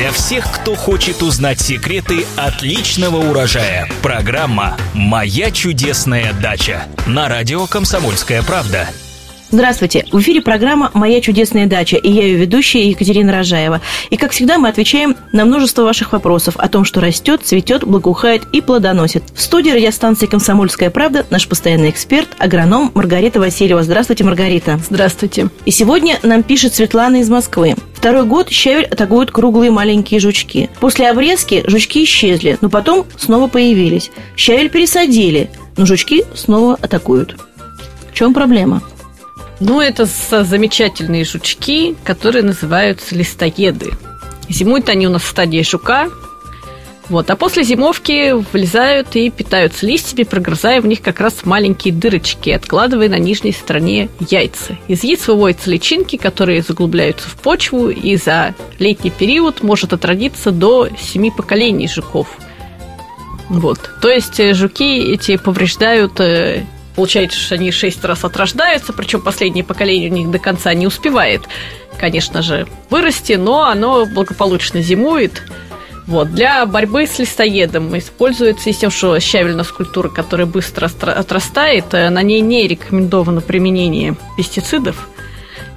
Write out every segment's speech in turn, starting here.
Для всех, кто хочет узнать секреты отличного урожая. Программа «Моя чудесная дача» на радио «Комсомольская правда». Здравствуйте! В эфире программа «Моя чудесная дача» и я ее ведущая Екатерина Рожаева. И, как всегда, мы отвечаем на множество ваших вопросов о том, что растет, цветет, благоухает и плодоносит. В студии радиостанции «Комсомольская правда» наш постоянный эксперт, агроном Маргарита Васильева. Здравствуйте, Маргарита! Здравствуйте! И сегодня нам пишет Светлана из Москвы. Второй год щавель атакуют круглые маленькие жучки. После обрезки жучки исчезли, но потом снова появились. Щавель пересадили, но жучки снова атакуют. В чем проблема? Ну, это замечательные жучки, которые называются листоеды. Зимуют они у нас в стадии жука. Вот, а после зимовки вылезают и питаются листьями, прогрызая в них как раз маленькие дырочки, откладывая на нижней стороне яйца. Из яиц выводятся личинки, которые заглубляются в почву, и за летний период может отродиться до семи поколений жуков. Вот. То есть э, жуки эти повреждают э, Получается, что они шесть раз отрождаются, причем последнее поколение у них до конца не успевает, конечно же, вырасти, но оно благополучно зимует. Вот. Для борьбы с листоедом используется, тем, что щавельная скульптура, которая быстро отрастает, э, на ней не рекомендовано применение пестицидов,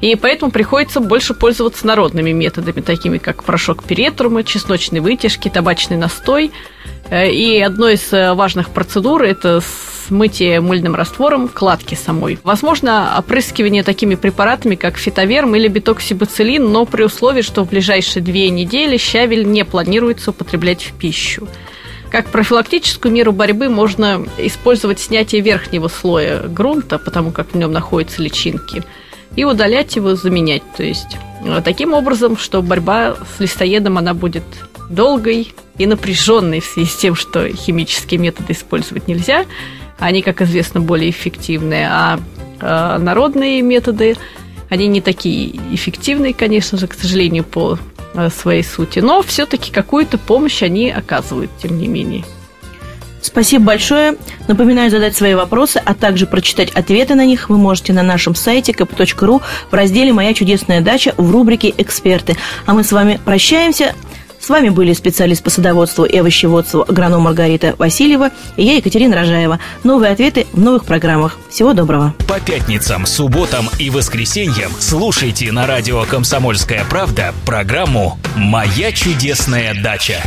и поэтому приходится больше пользоваться народными методами, такими как порошок перетрума, чесночные вытяжки, табачный настой. Э, и одной из э, важных процедур – это смытие мыльным раствором кладки самой. Возможно, опрыскивание такими препаратами, как фитоверм или битоксибацилин, но при условии, что в ближайшие две недели щавель не планируется употреблять в пищу. Как профилактическую меру борьбы можно использовать снятие верхнего слоя грунта, потому как в нем находятся личинки, и удалять его, заменять. То есть таким образом, что борьба с листоедом она будет долгой и напряженной в связи с тем, что химические методы использовать нельзя – они, как известно, более эффективные, а э, народные методы, они не такие эффективные, конечно же, к сожалению, по э, своей сути, но все-таки какую-то помощь они оказывают, тем не менее. Спасибо большое. Напоминаю задать свои вопросы, а также прочитать ответы на них вы можете на нашем сайте kp.ru в разделе «Моя чудесная дача» в рубрике «Эксперты». А мы с вами прощаемся. С вами были специалист по садоводству и овощеводству агроном Маргарита Васильева и я, Екатерина Рожаева. Новые ответы в новых программах. Всего доброго. По пятницам, субботам и воскресеньям слушайте на радио «Комсомольская правда» программу «Моя чудесная дача».